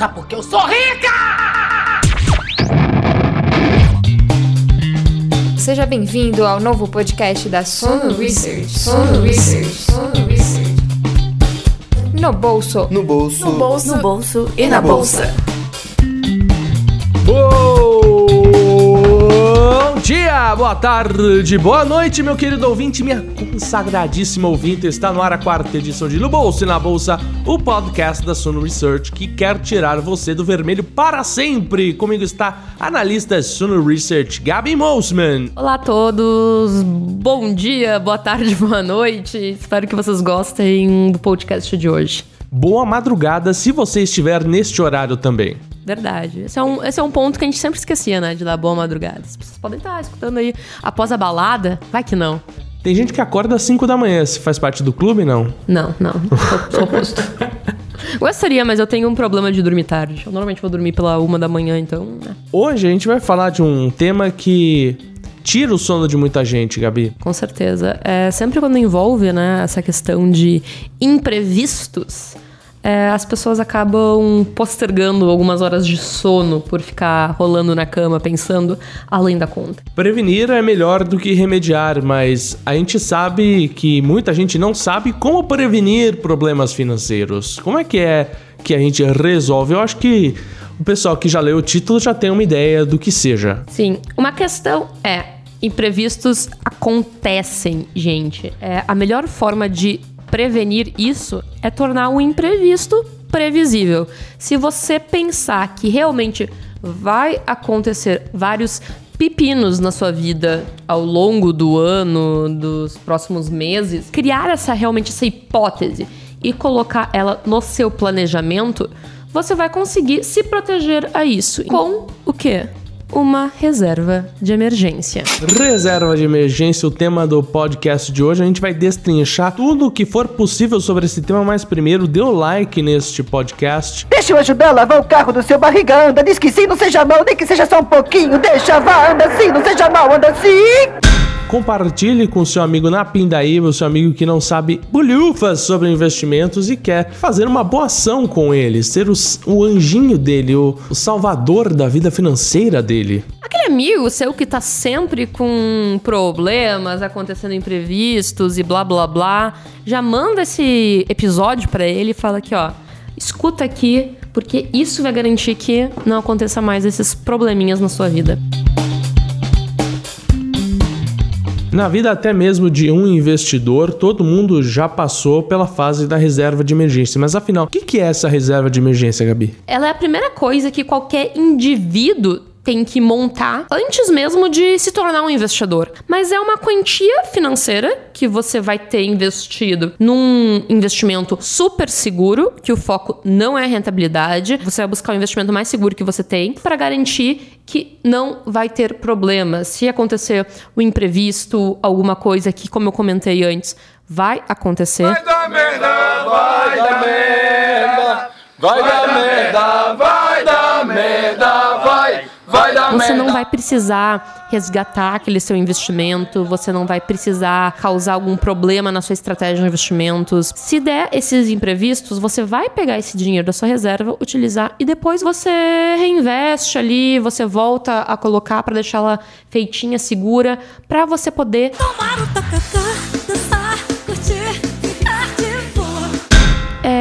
Sabe por que eu sou rica? Seja bem-vindo ao novo podcast da Sono Research. Sono Research. Sono Research. No bolso. No bolso. No bolso, no bolso e na bolsa. Bom dia, boa tarde, boa noite, meu querido ouvinte, minha consagradíssima ouvinte. Está no ar a quarta edição de No Bolso e na Bolsa, o podcast da Suno Research que quer tirar você do vermelho para sempre. Comigo está a analista Suno Research, Gabi Mosman. Olá a todos, bom dia, boa tarde, boa noite. Espero que vocês gostem do podcast de hoje. Boa madrugada se você estiver neste horário também. Verdade. Esse é, um, esse é um ponto que a gente sempre esquecia, né? De dar boa madrugada. As pessoas podem estar escutando aí após a balada. Vai que não. Tem gente que acorda às 5 da manhã. Se faz parte do clube, não? Não, não. Sou, sou oposto. Gostaria, mas eu tenho um problema de dormir tarde. Eu normalmente vou dormir pela uma da manhã, então. Né? Hoje a gente vai falar de um tema que tira o sono de muita gente, Gabi. Com certeza. É, sempre quando envolve, né, essa questão de imprevistos é, as pessoas acabam postergando algumas horas de sono por ficar rolando na cama pensando além da conta. Prevenir é melhor do que remediar, mas a gente sabe que muita gente não sabe como prevenir problemas financeiros. Como é que é que a gente resolve? Eu acho que o pessoal que já leu o título já tem uma ideia do que seja. Sim, uma questão é imprevistos acontecem, gente. É a melhor forma de prevenir isso é tornar o imprevisto previsível. Se você pensar que realmente vai acontecer vários pepinos na sua vida ao longo do ano, dos próximos meses, criar essa realmente essa hipótese e colocar ela no seu planejamento, você vai conseguir se proteger a isso. Com o quê? Uma reserva de emergência. Reserva de emergência, o tema do podcast de hoje. A gente vai destrinchar tudo o que for possível sobre esse tema, mas primeiro dê o like neste podcast. Deixa eu ajudar a lavar o carro do seu barriga, anda. Diz que sim, não seja mal, nem que seja só um pouquinho. Deixa, vá, anda sim, não seja mal, anda sim. Compartilhe com seu amigo na Pindaíba, seu amigo que não sabe bolhufas sobre investimentos e quer fazer uma boa ação com ele, ser o, o anjinho dele, o, o salvador da vida financeira dele. Aquele amigo seu que tá sempre com problemas, acontecendo imprevistos e blá blá blá, já manda esse episódio para ele e fala aqui, ó, escuta aqui, porque isso vai garantir que não aconteça mais esses probleminhas na sua vida. Na vida até mesmo de um investidor, todo mundo já passou pela fase da reserva de emergência. Mas afinal, o que é essa reserva de emergência, Gabi? Ela é a primeira coisa que qualquer indivíduo tem que montar antes mesmo de se tornar um investidor. Mas é uma quantia financeira que você vai ter investido num investimento super seguro, que o foco não é rentabilidade. Você vai buscar o investimento mais seguro que você tem para garantir que não vai ter problemas. Se acontecer o imprevisto, alguma coisa que, como eu comentei antes, vai acontecer. Vai dar merda, vai dar merda, vai dar merda, vai dar merda, vai. Dar você merda. não vai precisar resgatar aquele seu investimento, você não vai precisar causar algum problema na sua estratégia de investimentos. Se der esses imprevistos, você vai pegar esse dinheiro da sua reserva, utilizar e depois você reinveste ali, você volta a colocar para deixar ela feitinha, segura, para você poder Tomar o tacacá,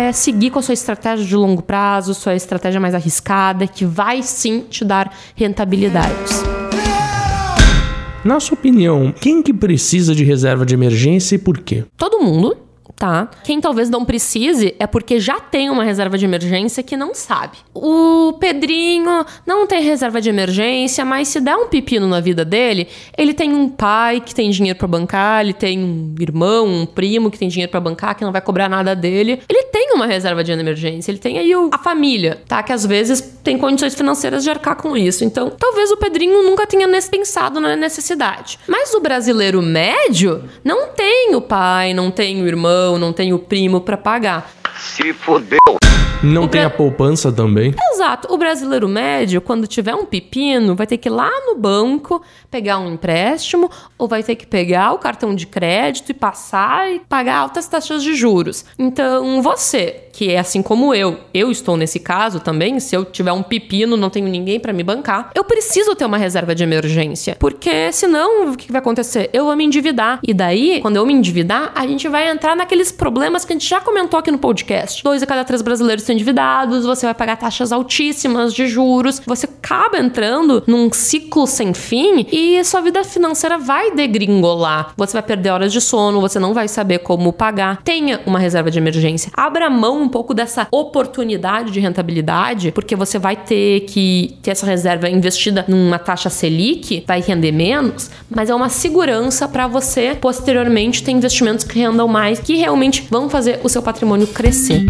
é, seguir com a sua estratégia de longo prazo, sua estratégia mais arriscada, que vai sim te dar rentabilidades. Na sua opinião, quem que precisa de reserva de emergência e por quê? Todo mundo, tá? Quem talvez não precise é porque já tem uma reserva de emergência que não sabe. O Pedrinho não tem reserva de emergência, mas se der um pepino na vida dele, ele tem um pai que tem dinheiro para bancar, ele tem um irmão, um primo que tem dinheiro para bancar, que não vai cobrar nada dele. Ele tem uma reserva de emergência, ele tem aí o- a família, tá? Que às vezes tem condições financeiras de arcar com isso. Então, talvez o Pedrinho nunca tenha pensado na necessidade. Mas o brasileiro médio não tem o pai, não tem o irmão, não tem o primo para pagar. Se fudeu. Não O tem a poupança também. Exato. O brasileiro médio, quando tiver um pepino, vai ter que ir lá no banco pegar um empréstimo ou vai ter que pegar o cartão de crédito e passar e pagar altas taxas de juros. Então, você, que é assim como eu, eu estou nesse caso também, se eu tiver um pepino, não tenho ninguém para me bancar, eu preciso ter uma reserva de emergência, porque senão o que vai acontecer? Eu vou me endividar. E daí, quando eu me endividar, a gente vai entrar naqueles problemas que a gente já comentou aqui no podcast. Dois a cada três brasileiros estão endividados, você vai pagar taxas altíssimas de juros, você acaba entrando num ciclo sem fim e sua vida financeira vai degringolar. Você vai perder horas de sono, você não vai saber como pagar. Tenha uma reserva de emergência. Abra mão um pouco dessa oportunidade de rentabilidade, porque você vai ter que ter essa reserva investida numa taxa Selic, vai render menos, mas é uma segurança para você posteriormente ter investimentos que rendam mais, que realmente vão fazer o seu patrimônio crescer.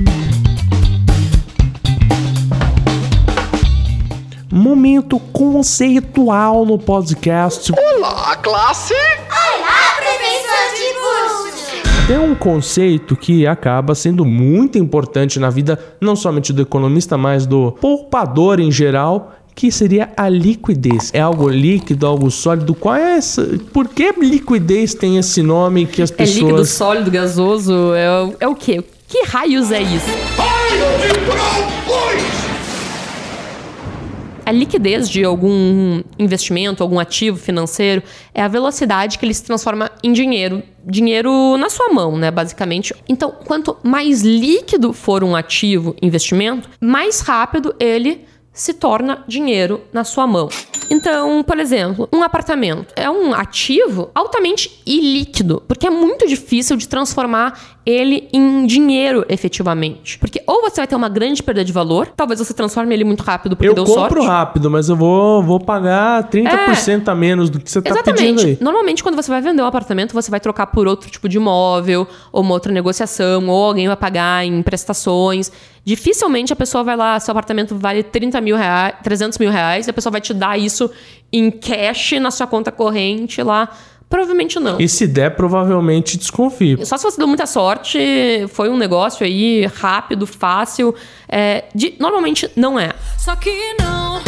Momento conceitual no podcast. Olá, classe! Olá, professor de curso! Tem um conceito que acaba sendo muito importante na vida, não somente do economista, mas do poupador em geral, que seria a liquidez. É algo líquido, algo sólido. Qual é essa? Por que liquidez tem esse nome que as É líquido, pessoas. sólido, gasoso, é, o- é o quê? Que raios é isso? A liquidez de algum investimento, algum ativo financeiro, é a velocidade que ele se transforma em dinheiro. Dinheiro na sua mão, né, basicamente. Então, quanto mais líquido for um ativo, investimento, mais rápido ele se torna dinheiro na sua mão. Então, por exemplo, um apartamento é um ativo altamente ilíquido, porque é muito difícil de transformar ele em dinheiro efetivamente. Porque ou você vai ter uma grande perda de valor, talvez você transforme ele muito rápido porque Eu deu compro sorte. rápido, mas eu vou, vou pagar 30% a menos do que você tá pedindo aí. Normalmente, quando você vai vender um apartamento, você vai trocar por outro tipo de imóvel, ou uma outra negociação, ou alguém vai pagar em prestações. Dificilmente a pessoa vai lá, seu apartamento vale 30 mil reais, 300 mil reais, e a pessoa vai te dar isso em cash na sua conta corrente lá. Provavelmente não. E se der, provavelmente desconfio. Só se você deu muita sorte, foi um negócio aí rápido, fácil. É, de- normalmente não é. Só que não.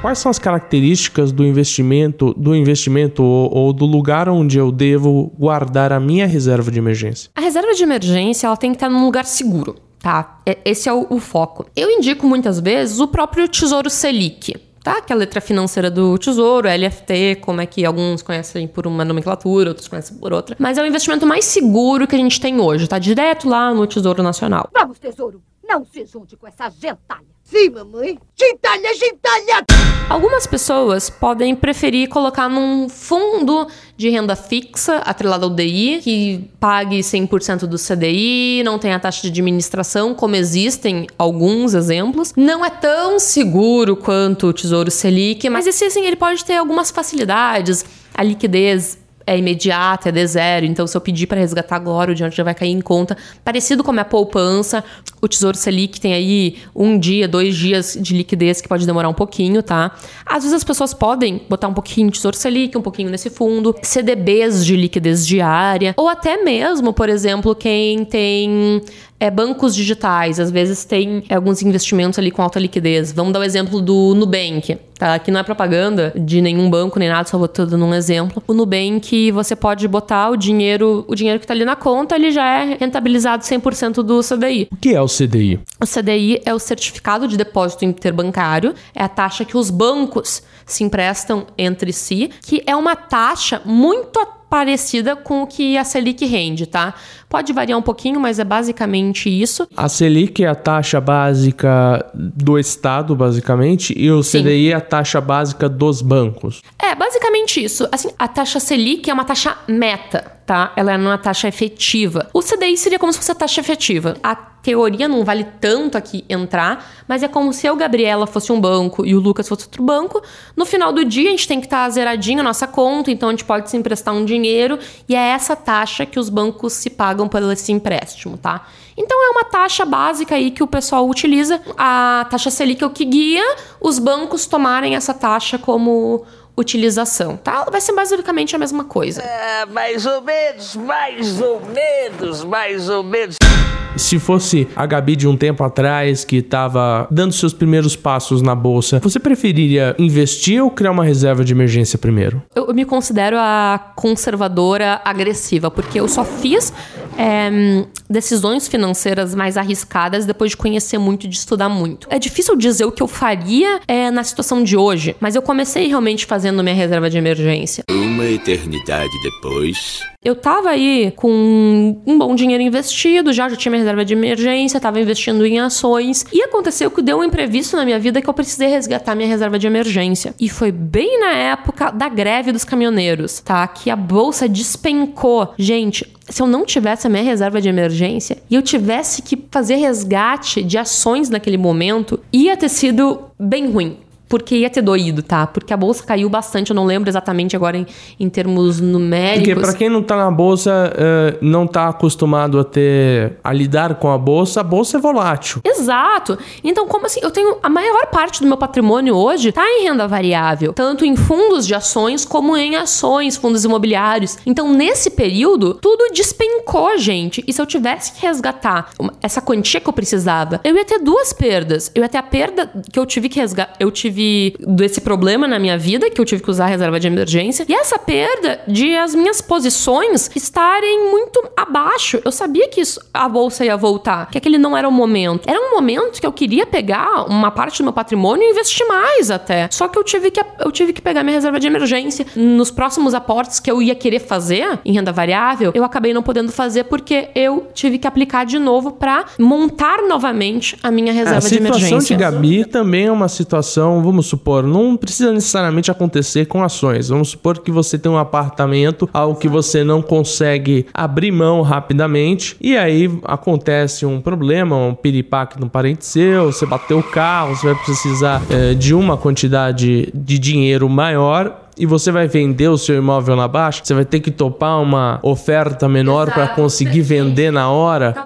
Quais são as características do investimento, do investimento ou, ou do lugar onde eu devo guardar a minha reserva de emergência? A reserva de emergência ela tem que estar num lugar seguro, tá? É- Esse é o, o foco. Eu indico muitas vezes o próprio Tesouro Selic. Tá? Que é a letra financeira do Tesouro, LFT, como é que alguns conhecem por uma nomenclatura, outros conhecem por outra. Mas é o investimento mais seguro que a gente tem hoje, tá? Direto lá no Tesouro Nacional. Vamos, tesouro, não se junte com essa gentalha. Sim, mamãe. Gentalha, gentalha! Algumas pessoas podem preferir colocar num fundo de renda fixa, atrelado ao DI, que pague 100% do CDI, não tem a taxa de administração, como existem alguns exemplos. Não é tão seguro quanto o Tesouro Selic, mas esse assim, ele pode ter algumas facilidades. A liquidez é imediata, é de zero. Então, se eu pedir para resgatar agora, o dinheiro já vai cair em conta. Parecido com a minha poupança, o Tesouro Selic tem aí um dia, dois dias de liquidez que pode demorar um pouquinho, tá? Às vezes as pessoas podem botar um pouquinho de Tesouro Selic, um pouquinho nesse fundo, CDBs de liquidez diária, ou até mesmo, por exemplo, quem tem é, bancos digitais, às vezes tem alguns investimentos ali com alta liquidez. Vamos dar o exemplo do Nubank, tá? Que não é propaganda de nenhum banco nem nada, só vou tô dando um exemplo. O Nubank, você pode botar o dinheiro, o dinheiro que tá ali na conta, ele já é rentabilizado 100% do CDI. O que é o CDI? O CDI é o Certificado de Depósito Interbancário, é a taxa que os bancos se emprestam entre si, que é uma taxa muito parecida com o que a Selic rende, tá? Pode variar um pouquinho, mas é basicamente isso. A Selic é a taxa básica do Estado, basicamente, e o Sim. CDI é a taxa básica dos bancos. É, basicamente isso. Assim, a taxa Selic é uma taxa meta, tá? Ela é uma taxa efetiva. O CDI seria como se fosse a taxa efetiva. A teoria não vale tanto aqui entrar, mas é como se eu, Gabriela, fosse um banco e o Lucas fosse outro banco. No final do dia, a gente tem que estar zeradinho a nossa conta, então a gente pode se emprestar um dinheiro e é essa taxa que os bancos se pagam por esse empréstimo, tá? Então é uma taxa básica aí que o pessoal utiliza. A taxa Selic é o que guia os bancos tomarem essa taxa como utilização, tá? Vai ser basicamente a mesma coisa. É, mais ou menos, mais ou menos, mais ou menos. Se fosse a Gabi de um tempo atrás que estava dando seus primeiros passos na bolsa, você preferiria investir ou criar uma reserva de emergência primeiro? Eu, eu me considero a conservadora agressiva, porque eu só fiz é, decisões financeiras mais arriscadas depois de conhecer muito, de estudar muito. É difícil dizer o que eu faria é, na situação de hoje, mas eu comecei realmente fazendo minha reserva de emergência. Uma eternidade depois. Eu tava aí com um bom dinheiro investido, já, já tinha minha reserva de emergência, tava investindo em ações. E aconteceu que deu um imprevisto na minha vida que eu precisei resgatar minha reserva de emergência. E foi bem na época da greve dos caminhoneiros, tá? Que a bolsa despencou. Gente, se eu não tivesse a minha reserva de emergência e eu tivesse que fazer resgate de ações naquele momento, ia ter sido bem ruim porque ia ter doído, tá? Porque a bolsa caiu bastante, eu não lembro exatamente agora em, em termos numéricos. Porque pra quem não tá na bolsa, eh, não tá acostumado a ter a lidar com a bolsa, a bolsa é volátil. Exato. Então, como assim? Eu tenho a maior parte do meu patrimônio hoje tá em renda variável, tanto em fundos de ações como em ações, fundos imobiliários. Então, nesse período, tudo despencou, gente. E se eu tivesse que resgatar essa quantia que eu precisava, eu ia ter duas perdas. Eu ia ter a perda que eu tive que resgatar, eu tive desse problema na minha vida, que eu tive que usar a reserva de emergência, e essa perda de as minhas posições estarem muito abaixo. Eu sabia que isso, a bolsa ia voltar, que aquele não era o momento. Era um momento que eu queria pegar uma parte do meu patrimônio e investir mais até. Só que eu tive que eu tive que pegar minha reserva de emergência. Nos próximos aportes que eu ia querer fazer em renda variável, eu acabei não podendo fazer porque eu tive que aplicar de novo para montar novamente a minha reserva a de situação emergência. de Gabi também é uma situação, vamos supor, não precisa necessariamente acontecer com ações. Vamos supor que você tem um apartamento, algo que você não consegue abrir mão rapidamente, e aí acontece um problema, um piripaque no parente seu, você bateu o carro, você vai precisar eh, de uma quantidade de dinheiro maior. E você vai vender o seu imóvel na baixa, você vai ter que topar uma oferta menor para conseguir vender na hora.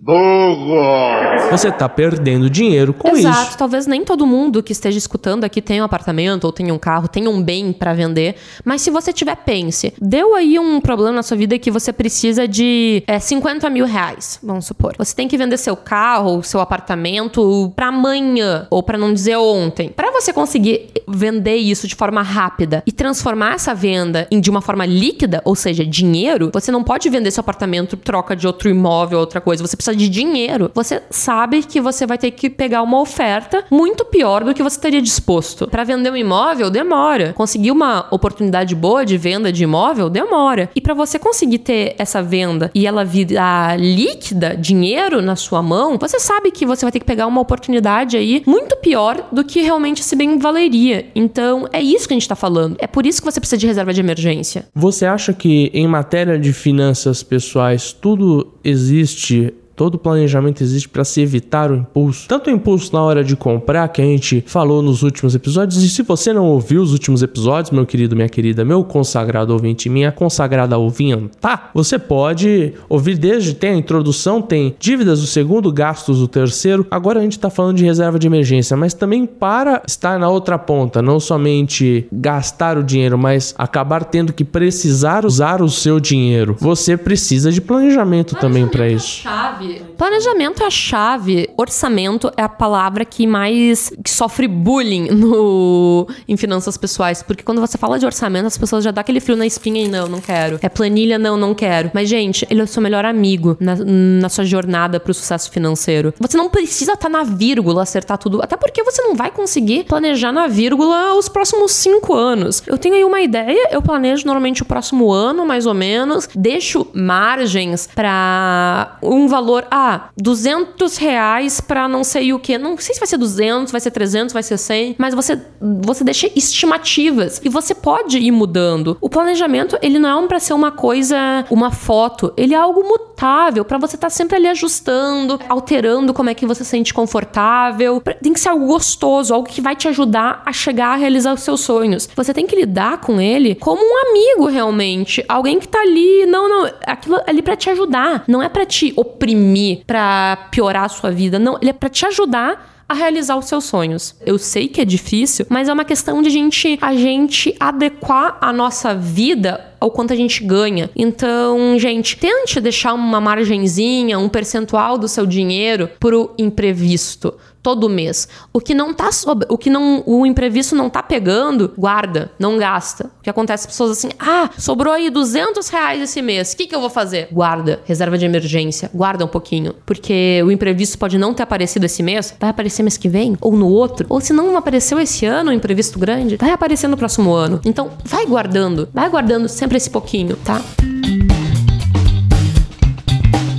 Você tá perdendo dinheiro com Exato, isso. talvez nem todo mundo que esteja escutando aqui tenha um apartamento ou tenha um carro, tenha um bem pra vender, mas se você tiver, pense, deu aí um problema na sua vida que você precisa de é, 50 mil reais, vamos supor. Você tem que vender seu carro, seu apartamento pra amanhã, ou pra não dizer ontem. Pra você conseguir vender isso de forma rápida e transformar essa venda em de uma forma líquida, ou seja, dinheiro, você não pode vender seu apartamento troca de outro imóvel, outra coisa. Você precisa de dinheiro. Você sabe que você vai ter que pegar uma oferta muito pior do que você teria disposto. Pra vender um imóvel, demora. Conseguir uma oportunidade boa de venda de imóvel, demora. E pra você conseguir ter essa venda e ela virar líquida, dinheiro na sua mão, você sabe que você vai ter que pegar uma oportunidade aí muito pior do que realmente esse bem valeria. Então, é isso que a gente tá falando. É por isso que você precisa de reserva de emergência. Você acha que em matéria de finanças pessoais tudo existe Todo planejamento existe para se evitar o impulso. Tanto o impulso na hora de comprar, que a gente falou nos últimos episódios. E se você não ouviu os últimos episódios, meu querido, minha querida, meu consagrado ouvinte, minha consagrada ouvinta, tá? Você pode ouvir desde tem a introdução, tem dívidas o segundo, gastos o terceiro. Agora a gente tá falando de reserva de emergência, mas também para estar na outra ponta, não somente gastar o dinheiro, mas acabar tendo que precisar usar o seu dinheiro. Você precisa de planejamento também para isso. Chave. Planejamento é a chave. Orçamento é a palavra que mais que sofre bullying no em finanças pessoais, porque quando você fala de orçamento, as pessoas já dão aquele frio na espinha e não, não quero. É planilha, não, não quero. Mas gente, ele é o seu melhor amigo na, na sua jornada pro sucesso financeiro. Você não precisa estar na vírgula acertar tudo, até porque você não vai conseguir planejar na vírgula os próximos cinco anos. Eu tenho aí uma ideia, eu planejo normalmente o próximo ano, mais ou menos, deixo margens pra um valor, ah, 200 reais pra não sei o que. Não sei se vai ser 200, vai ser 300, vai ser 100, mas você, você deixa estimativas e você pode ir mudando. O planejamento, ele não é pra ser uma coisa, uma foto, ele é algo mutável pra você estar sempre ali ajustando, alterando como é que você se sente confortável. Tem que ser algo gostoso, algo que vai te ajudar a chegar a realizar os seus sonhos. Você tem que lidar com ele como um amigo realmente, alguém que tá ali, não, não, aquilo ali pra te ajudar, não é pra te oprimir, pra piorar a sua vida, não, ele é pra te ajudar a realizar os seus sonhos. Eu sei que é difícil, mas é uma questão de gente, a gente adequar a nossa vida ao quanto a gente ganha. Então, gente, tente deixar uma margenzinha, um percentual do seu dinheiro pro imprevisto todo mês. O que não tá sob... o que não o imprevisto não tá pegando, guarda, não gasta. O que acontece pessoas assim: "Ah, sobrou aí 200 reais esse mês. O que que eu vou fazer?" Guarda, reserva de emergência, guarda um pouquinho, porque o imprevisto pode não ter aparecido esse mês, vai aparecer mês que vem ou no outro, ou se não apareceu esse ano um imprevisto grande, vai aparecer no próximo ano. Então, vai guardando, vai guardando sempre esse pouquinho, tá?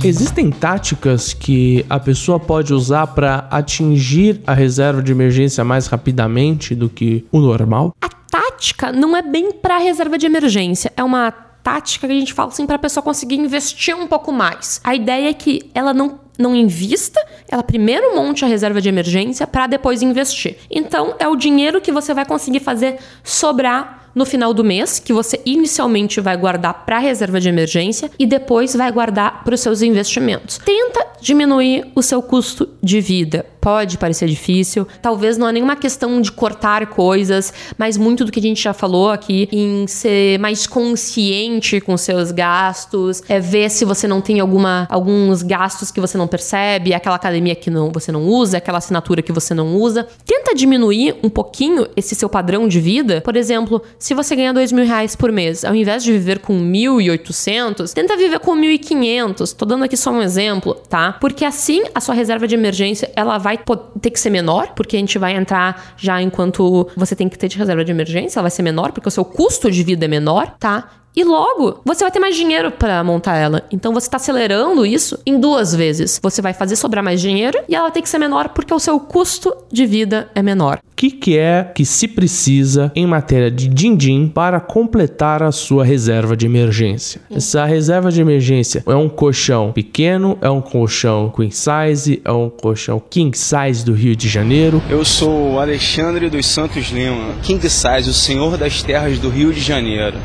Existem táticas que a pessoa pode usar para atingir a reserva de emergência mais rapidamente do que o normal? A tática não é bem para reserva de emergência, é uma tática que a gente fala assim para a pessoa conseguir investir um pouco mais. A ideia é que ela não não invista, ela primeiro monte a reserva de emergência para depois investir. Então é o dinheiro que você vai conseguir fazer sobrar no final do mês, que você inicialmente vai guardar para reserva de emergência e depois vai guardar para os seus investimentos. Tenta diminuir o seu custo de vida. Pode parecer difícil, talvez não é nenhuma questão de cortar coisas, mas muito do que a gente já falou aqui em ser mais consciente com seus gastos, é ver se você não tem alguma alguns gastos que você não percebe, aquela academia que não, você não usa, aquela assinatura que você não usa. Tenta diminuir um pouquinho esse seu padrão de vida. Por exemplo, se você ganha dois mil reais por mês, ao invés de viver com 1.800, tenta viver com 1.500. Tô dando aqui só um exemplo, tá? Porque assim a sua reserva de emergência ela vai ter que ser menor, porque a gente vai entrar já enquanto você tem que ter de reserva de emergência, ela vai ser menor, porque o seu custo de vida é menor, tá? E logo, você vai ter mais dinheiro para montar ela. Então você está acelerando isso em duas vezes. Você vai fazer sobrar mais dinheiro e ela tem que ser menor porque o seu custo de vida é menor. O que, que é que se precisa em matéria de din-din para completar a sua reserva de emergência? Essa reserva de emergência é um colchão pequeno, é um colchão queen size, é um colchão king size do Rio de Janeiro. Eu sou o Alexandre dos Santos Lima, King Size, o senhor das terras do Rio de Janeiro.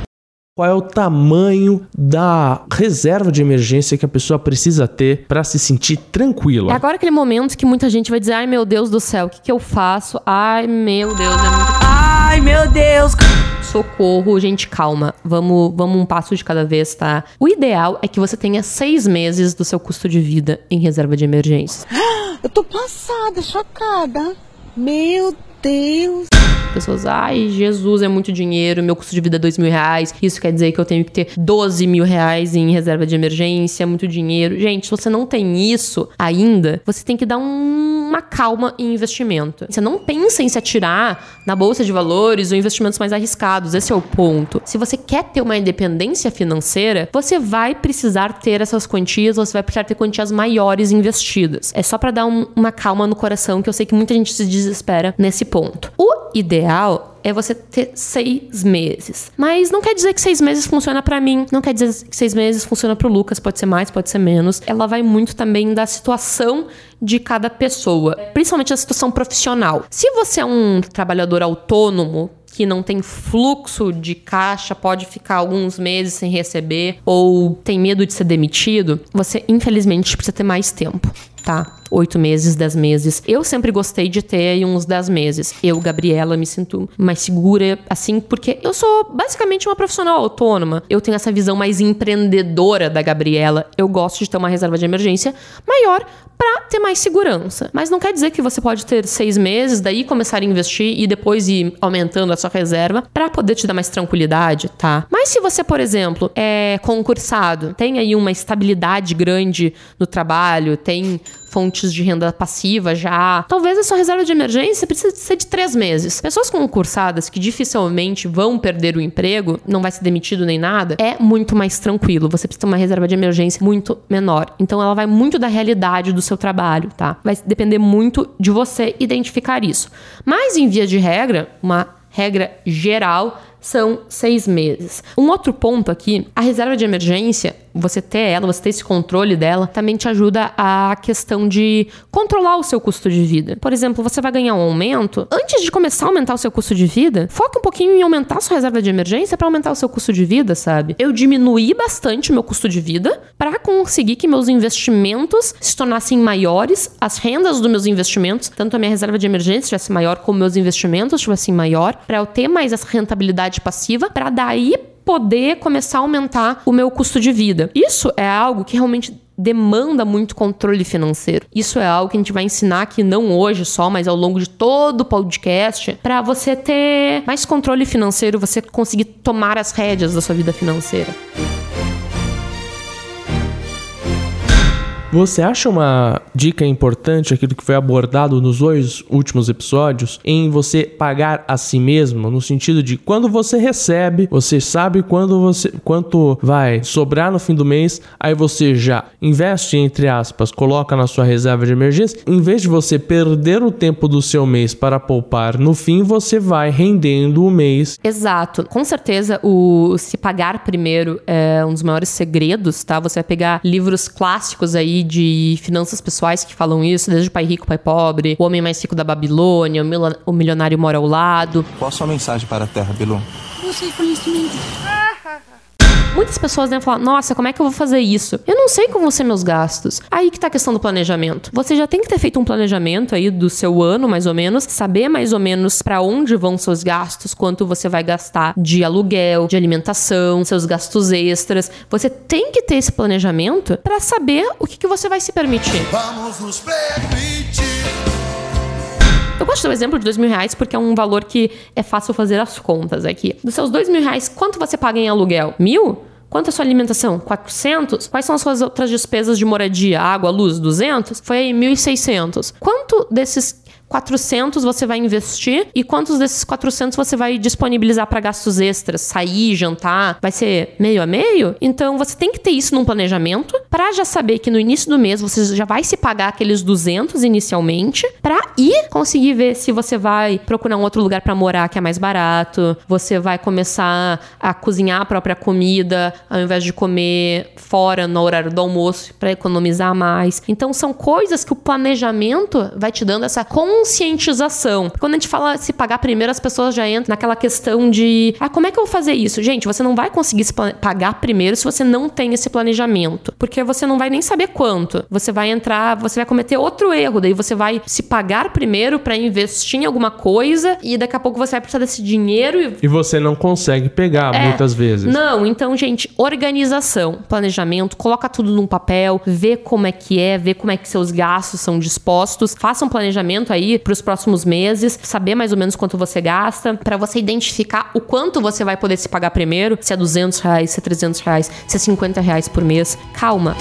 Qual é o tamanho da reserva de emergência que a pessoa precisa ter para se sentir tranquila? É agora aquele momento que muita gente vai dizer: ai meu Deus do céu, o que, que eu faço? Ai meu Deus, é muito. Ai meu Deus! Socorro, gente, calma. Vamos, vamos um passo de cada vez, tá? O ideal é que você tenha seis meses do seu custo de vida em reserva de emergência. Eu tô passada, chocada. Meu Deus. Pessoas, ai, Jesus, é muito dinheiro, meu custo de vida é dois mil reais. Isso quer dizer que eu tenho que ter 12 mil reais em reserva de emergência, muito dinheiro. Gente, se você não tem isso ainda, você tem que dar um, uma calma em investimento. Você não pensa em se atirar na bolsa de valores ou investimentos mais arriscados. Esse é o ponto. Se você quer ter uma independência financeira, você vai precisar ter essas quantias, você vai precisar ter quantias maiores investidas. É só para dar um, uma calma no coração, que eu sei que muita gente se desespera nesse ponto. O ideal é você ter seis meses. Mas não quer dizer que seis meses funciona para mim. Não quer dizer que seis meses funciona pro Lucas. Pode ser mais, pode ser menos. Ela vai muito também da situação de cada pessoa, principalmente a situação profissional. Se você é um trabalhador autônomo, que não tem fluxo de caixa, pode ficar alguns meses sem receber ou tem medo de ser demitido, você infelizmente precisa ter mais tempo, tá? Oito meses, dez meses. Eu sempre gostei de ter aí uns dez meses. Eu, Gabriela, me sinto mais segura, assim, porque eu sou basicamente uma profissional autônoma. Eu tenho essa visão mais empreendedora da Gabriela. Eu gosto de ter uma reserva de emergência maior para ter mais segurança. Mas não quer dizer que você pode ter seis meses, daí começar a investir e depois ir aumentando a sua reserva para poder te dar mais tranquilidade, tá? Mas se você, por exemplo, é concursado, tem aí uma estabilidade grande no trabalho, tem fontes de renda passiva já. Talvez a sua reserva de emergência precise ser de três meses. Pessoas concursadas que dificilmente vão perder o emprego, não vai ser demitido nem nada, é muito mais tranquilo. Você precisa ter uma reserva de emergência muito menor. Então ela vai muito da realidade do seu trabalho, tá? Vai depender muito de você identificar isso. Mas em via de regra, uma regra geral são seis meses. Um outro ponto aqui, a reserva de emergência, você ter ela, você ter esse controle dela, também te ajuda a questão de controlar o seu custo de vida. Por exemplo, você vai ganhar um aumento, antes de começar a aumentar o seu custo de vida, foca um pouquinho em aumentar a sua reserva de emergência para aumentar o seu custo de vida, sabe? Eu diminuí bastante o meu custo de vida para conseguir que meus investimentos se tornassem maiores, as rendas dos meus investimentos, tanto a minha reserva de emergência estivesse maior como meus investimentos estivessem maior, para eu ter mais essa rentabilidade passiva, para daí poder começar a aumentar o meu custo de vida. Isso é algo que realmente demanda muito controle financeiro. Isso é algo que a gente vai ensinar aqui não hoje só, mas ao longo de todo o podcast, para você ter mais controle financeiro, você conseguir tomar as rédeas da sua vida financeira. Você acha uma dica importante aquilo que foi abordado nos dois últimos episódios em você pagar a si mesmo, no sentido de quando você recebe, você sabe quando você quanto vai sobrar no fim do mês, aí você já investe entre aspas, coloca na sua reserva de emergência, em vez de você perder o tempo do seu mês para poupar, no fim você vai rendendo o mês. Exato. Com certeza o se pagar primeiro é um dos maiores segredos, tá? Você vai pegar livros clássicos aí de finanças pessoais que falam isso, desde o Pai Rico, Pai Pobre, O Homem Mais Rico da Babilônia, O Milionário Mora ao Lado. Qual a sua mensagem para a Terra, Bilu? Você conhecimento. Muitas pessoas devem falar: Nossa, como é que eu vou fazer isso? Eu não sei como vão ser meus gastos. Aí que tá a questão do planejamento. Você já tem que ter feito um planejamento aí do seu ano, mais ou menos, saber mais ou menos para onde vão seus gastos, quanto você vai gastar de aluguel, de alimentação, seus gastos extras. Você tem que ter esse planejamento para saber o que, que você vai se permitir. Vamos nos permitir. Eu gosto do exemplo de dois mil reais porque é um valor que é fácil fazer as contas aqui. Dos seus dois mil reais, quanto você paga em aluguel? Mil? Quanto é a sua alimentação? 400? Quais são as suas outras despesas de moradia? Água, luz? 200? Foi aí 1.600. Quanto desses 400 você vai investir e quantos desses 400 você vai disponibilizar para gastos extras, sair, jantar, vai ser meio a meio? Então você tem que ter isso num planejamento para já saber que no início do mês você já vai se pagar aqueles 200 inicialmente para ir conseguir ver se você vai procurar um outro lugar para morar que é mais barato, você vai começar a cozinhar a própria comida ao invés de comer fora no horário do almoço para economizar mais. Então são coisas que o planejamento vai te dando essa conscientização. Quando a gente fala se pagar primeiro, as pessoas já entram naquela questão de: ah, como é que eu vou fazer isso? Gente, você não vai conseguir se pagar primeiro se você não tem esse planejamento. Porque você não vai nem saber quanto. Você vai entrar, você vai cometer outro erro. Daí você vai se pagar primeiro para investir em alguma coisa e daqui a pouco você vai precisar desse dinheiro e E você não consegue pegar é. muitas vezes. Não, então, gente, organização, planejamento, coloca tudo num papel, vê como é que é, vê como é que seus gastos são dispostos, faça um planejamento aí para os próximos meses, saber mais ou menos quanto você gasta, para você identificar o quanto você vai poder se pagar primeiro, se é 200 reais, se é 300 reais, se é 50 reais por mês. Calma.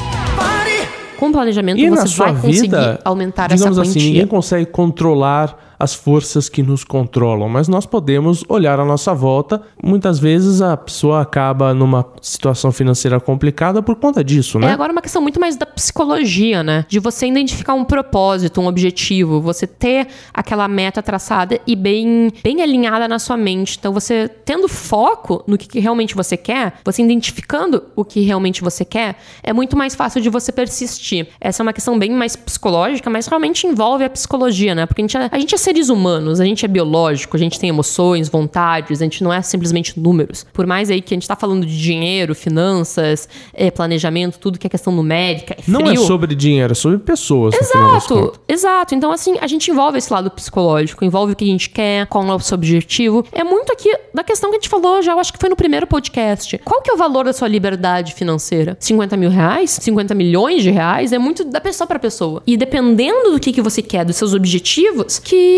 Com planejamento E você vai conseguir vida, aumentar digamos essa assim, quantia. ninguém consegue controlar as forças que nos controlam, mas nós podemos olhar à nossa volta. Muitas vezes a pessoa acaba numa situação financeira complicada por conta disso, né? É agora uma questão muito mais da psicologia, né? De você identificar um propósito, um objetivo, você ter aquela meta traçada e bem, bem alinhada na sua mente. Então, você tendo foco no que, que realmente você quer, você identificando o que realmente você quer, é muito mais fácil de você persistir. Essa é uma questão bem mais psicológica, mas realmente envolve a psicologia, né? Porque a gente é, a gente é seres humanos, a gente é biológico, a gente tem emoções, vontades, a gente não é simplesmente números. Por mais aí que a gente tá falando de dinheiro, finanças, eh, planejamento, tudo que é questão numérica, é Não é sobre dinheiro, é sobre pessoas. Exato, exato. Então, assim, a gente envolve esse lado psicológico, envolve o que a gente quer, qual é o nosso objetivo. É muito aqui da questão que a gente falou já, eu acho que foi no primeiro podcast. Qual que é o valor da sua liberdade financeira? 50 mil reais? 50 milhões de reais? É muito da pessoa para pessoa. E dependendo do que, que você quer, dos seus objetivos, que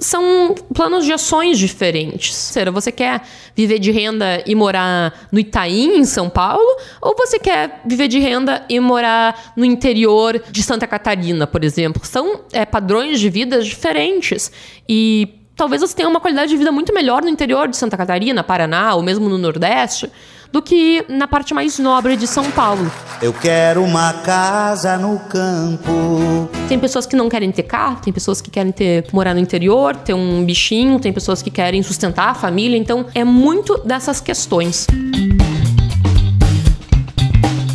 são planos de ações diferentes. Será você quer viver de renda e morar no Itaim, em São Paulo? Ou você quer viver de renda e morar no interior de Santa Catarina, por exemplo? São é, padrões de vida diferentes. E talvez você tenha uma qualidade de vida muito melhor no interior de Santa Catarina, Paraná, ou mesmo no Nordeste, do que na parte mais nobre de São Paulo. Eu quero uma casa no campo. Tem pessoas que não querem ter carro, tem pessoas que querem ter morar no interior, ter um bichinho, tem pessoas que querem sustentar a família, então é muito dessas questões.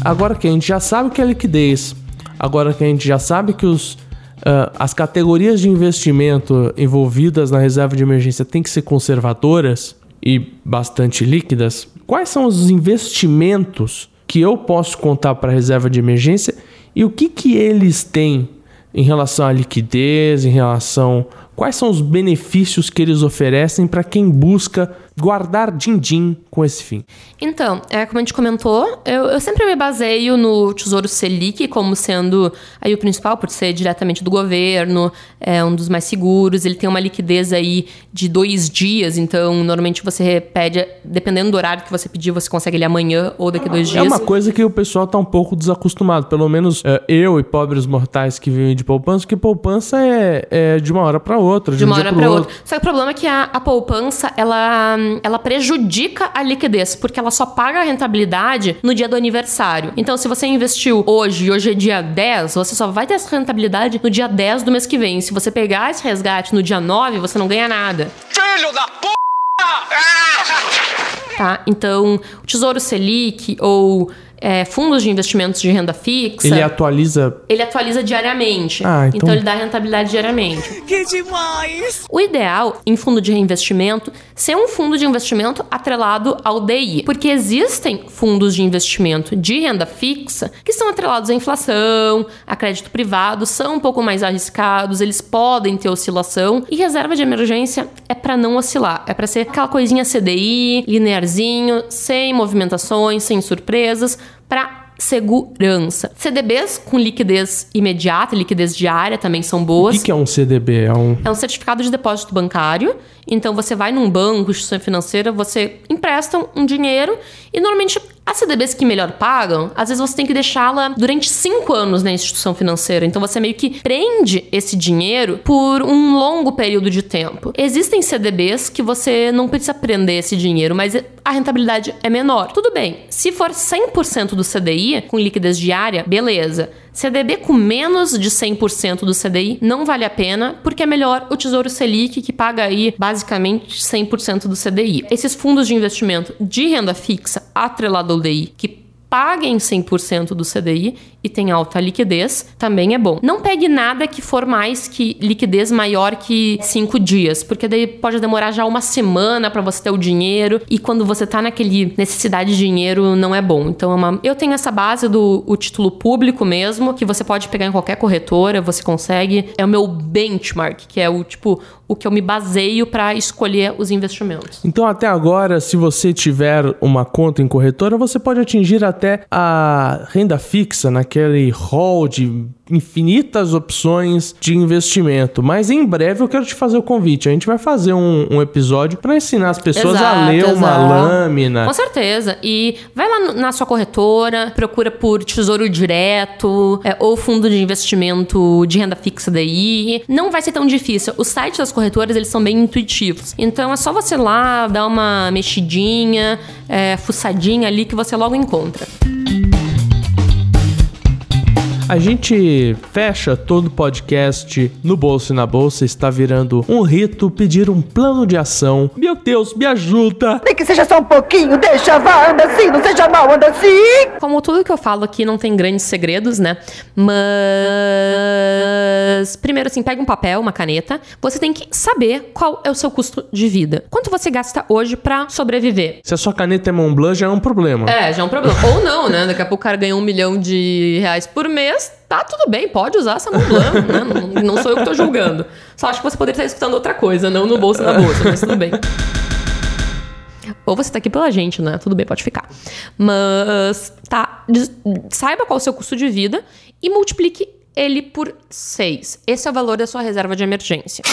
Agora que a gente já sabe o que é liquidez, agora que a gente já sabe que os, ah, as categorias de investimento envolvidas na reserva de emergência têm que ser conservadoras e bastante líquidas, quais são os investimentos que eu posso contar para a reserva de emergência e o que, que eles têm em relação à liquidez, em relação. Quais são os benefícios que eles oferecem para quem busca guardar din-din com esse fim? Então, é, como a gente comentou, eu, eu sempre me baseio no Tesouro Selic como sendo aí o principal, por ser diretamente do governo, é um dos mais seguros. Ele tem uma liquidez aí de dois dias, então normalmente você pede, dependendo do horário que você pedir, você consegue ele amanhã ou daqui a dois É dias. uma coisa que o pessoal tá um pouco desacostumado. Pelo menos é, eu e pobres mortais que vivem de poupança, que poupança é, é de uma hora para outra, de, de um uma dia hora para outra. Só que o problema é que a, a poupança, ela, ela prejudica a liquidez, porque ela só paga a rentabilidade no dia do aniversário. Então, se você investiu hoje e hoje é dia 10, você só vai ter essa rentabilidade no dia 10 do mês que vem. Se você pegar esse resgate no dia 9, você não ganha nada. Filho da p. Tá? Então, o Tesouro Selic ou é, fundos de investimentos de renda fixa, Ele atualiza. ele atualiza diariamente. Ah, então- ele dá rentabilidade diariamente. Que demais! O ideal em fundo de reinvestimento ser um fundo de investimento atrelado ao DI, porque existem fundos de investimento de renda fixa que são atrelados à inflação, a crédito privado, são um pouco mais arriscados, eles podem ter oscilação e reserva de emergência é para não oscilar, é para ser aquela coisinha CDI, linearzinho, sem movimentações, sem surpresas, para segurança. CDBs com liquidez imediata, liquidez diária também são O boas. que, que é um CDB? É um. É um certificado de depósito bancário. Então você vai num banco, instituição financeira, você empresta um dinheiro e normalmente as CDBs que melhor pagam, às vezes você tem que deixá-la durante cinco anos na instituição financeira. Então você meio que prende esse dinheiro por um longo período de tempo. Existem CDBs que você não precisa prender esse dinheiro, mas a rentabilidade é menor. Tudo bem, se for 100% do CDI, com liquidez diária, beleza. CDB com menos de 100% do CDI não vale a pena, porque é melhor o Tesouro Selic, que paga aí basicamente 100% do CDI. Esses fundos de investimento de renda fixa atrelado ao DI, que paguem 100% do CDI e tem alta liquidez, também é bom. Não pegue nada que for mais que liquidez maior que 5 dias, porque daí pode demorar já uma semana para você ter o dinheiro e quando você tá naquele necessidade de dinheiro não é bom. Então é uma... eu tenho essa base do o título público mesmo, que você pode pegar em qualquer corretora, você consegue. É o meu benchmark, que é o tipo o que eu me baseio para escolher os investimentos. Então, até agora, se você tiver uma conta em corretora, você pode atingir até a renda fixa naquele hall de infinitas opções de investimento. Mas em breve eu quero te fazer o convite. A gente vai fazer um, um episódio para ensinar as pessoas a Exato, ler uma exato. lâmina. Com certeza. E vai lá na sua corretora, procura por Tesouro Direto é, ou fundo de investimento de renda fixa daí. Não vai ser tão difícil. Os sites das corretoras, eles são bem intuitivos. Então é só você lá, dar uma mexidinha, é, fuçadinha ali que você logo encontra. A gente fecha todo podcast no bolso e na bolsa. Está virando um rito pedir um plano de ação. Meu Deus, me ajuda! Nem que seja só um pouquinho, deixa, vá, anda assim, não seja mal, anda assim. Como tudo que eu falo aqui não tem grandes segredos, né? Mas. Primeiro, assim, pega um papel, uma caneta. Você tem que saber qual é o seu custo de vida. Quanto você gasta hoje pra sobreviver? Se a sua caneta é Montblanc, já é um problema. É, já é um problema. Ou não, né? Daqui a pouco o cara ganha um milhão de reais por mês. Tá tudo bem, pode usar essa né? Não, não sou eu que tô julgando. Só acho que você poderia estar escutando outra coisa, não no bolso na bolsa, mas tudo bem. Ou você tá aqui pela gente, né? Tudo bem, pode ficar. Mas, tá. Saiba qual é o seu custo de vida e multiplique ele por 6. Esse é o valor da sua reserva de emergência.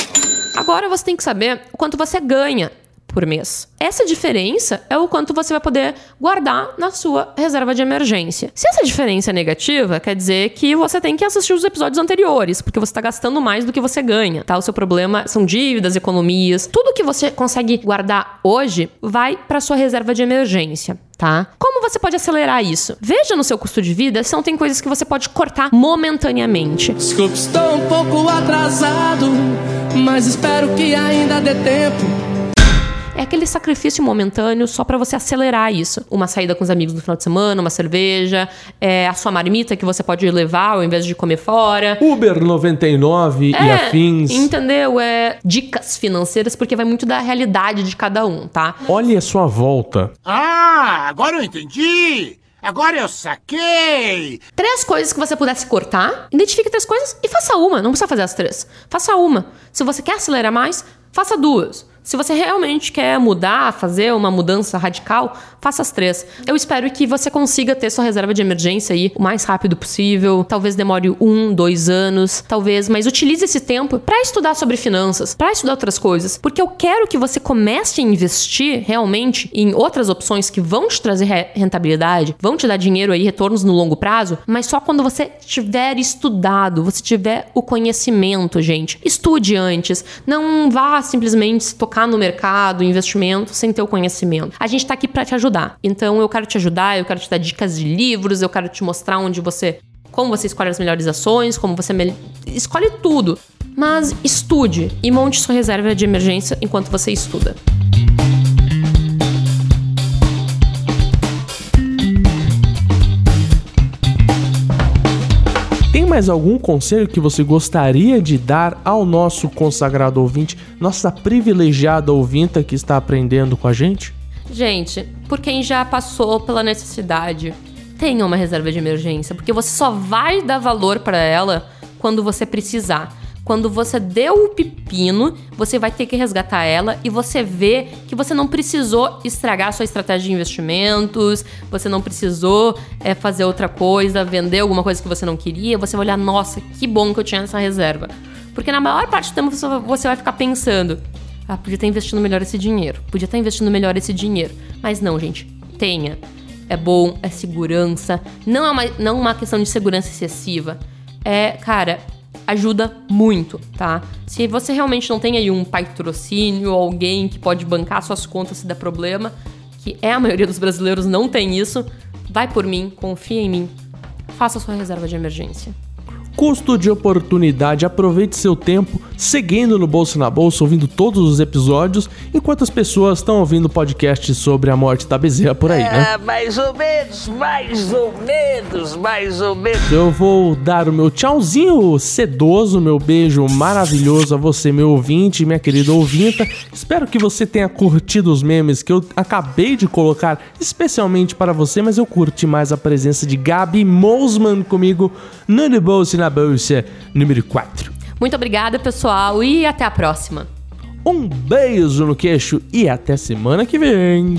Agora você tem que saber quanto você ganha por mês. Essa diferença é o quanto você vai poder guardar na sua reserva de emergência. Se essa diferença é negativa, quer dizer que você tem que assistir os episódios anteriores, porque você está gastando mais do que você ganha, tá? O seu problema são dívidas, economias, tudo que você consegue guardar hoje vai para sua reserva de emergência. Tá? Como você pode acelerar isso? Veja no seu custo de vida se não tem coisas que você pode cortar momentaneamente. Desculpe, estou um pouco atrasado, mas espero que ainda dê tempo. É aquele sacrifício momentâneo só pra você acelerar isso. Uma saída com os amigos no final de semana, uma cerveja, é a sua marmita que você pode levar ao invés de comer fora. Uber 99 e É, afins. Entendeu? É dicas financeiras, porque vai muito da realidade de cada um, tá? Olhe a sua volta. Ah, agora eu entendi! Agora eu saquei! Três coisas que você pudesse cortar, identifique três coisas e faça uma. Não precisa fazer as três. Faça uma. Se você quer acelerar mais, faça duas. Se você realmente quer mudar, fazer uma mudança radical, faça as três. Eu espero que você consiga ter sua reserva de emergência aí o mais rápido possível. Talvez demore um, dois anos, talvez, mas utilize esse tempo para estudar sobre finanças, para estudar outras coisas, porque eu quero que você comece a investir realmente em outras opções que vão te trazer re- rentabilidade, vão te dar dinheiro aí, retornos no longo prazo, mas só quando você tiver estudado, você tiver o conhecimento, gente. Estude antes, não vá simplesmente se tocar no mercado, investimento, sem ter o conhecimento. A gente tá aqui para te ajudar. Então eu quero te ajudar, eu quero te dar dicas de livros, eu quero te mostrar onde você como você escolhe as melhores ações, como você mel- escolhe tudo. Mas estude e monte sua reserva de emergência enquanto você estuda. Mais algum conselho que você gostaria de dar ao nosso consagrado ouvinte, nossa privilegiada ouvinta que está aprendendo com a gente? Gente, por quem já passou pela necessidade, tenha uma reserva de emergência, porque você só vai dar valor para ela quando você precisar. Quando você deu o pepino, você vai ter que resgatar ela e você vê que você não precisou estragar sua estratégia de investimentos, você não precisou é, fazer outra coisa, vender alguma coisa que você não queria. Você vai olhar, nossa, que bom que eu tinha essa reserva. Porque na maior parte do tempo você- vai ficar pensando, ah, podia estar investindo melhor esse dinheiro, podia estar investindo melhor esse dinheiro. Mas não, gente, tenha. É bom, é segurança. Não é uma, não uma questão de segurança excessiva. É, cara, ajuda muito, tá? Se você realmente não tem aí um patrocínio, alguém que pode bancar suas contas se der problema, que é a maioria dos brasileiros não tem isso, vai por mim, confia em mim. Faça sua reserva de emergência. Custo de oportunidade, aproveite seu tempo seguindo no Bolso na Bolsa, ouvindo todos os episódios, enquanto as pessoas estão ouvindo podcast sobre a morte da Bezerra por aí, né? É, mais ou menos, mais ou menos, mais ou menos. Eu vou dar o meu tchauzinho sedoso, meu beijo maravilhoso a você, meu ouvinte, minha querida ouvinta. Espero que você tenha curtido os memes que eu acabei de colocar especialmente para você, mas eu curti mais a presença de Gabi Mosman comigo no Bolsa na Bolsa número 4. Muito obrigada, pessoal, e até a próxima. Um beijo no queixo e até semana que vem.